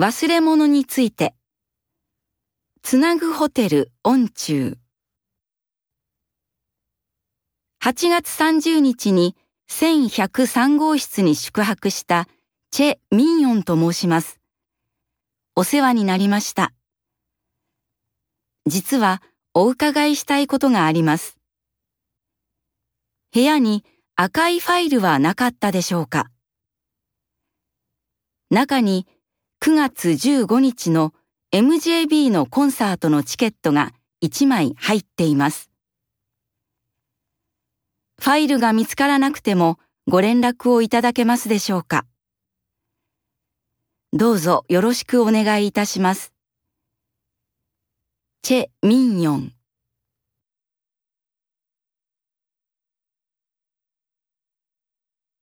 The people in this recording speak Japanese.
忘れ物について。つなぐホテル音中。8月30日に1103号室に宿泊したチェ・ミンヨンと申します。お世話になりました。実はお伺いしたいことがあります。部屋に赤いファイルはなかったでしょうか中に9月15日の MJB のコンサートのチケットが1枚入っています。ファイルが見つからなくてもご連絡をいただけますでしょうかどうぞよろしくお願いいたします。チェ・ミンヨン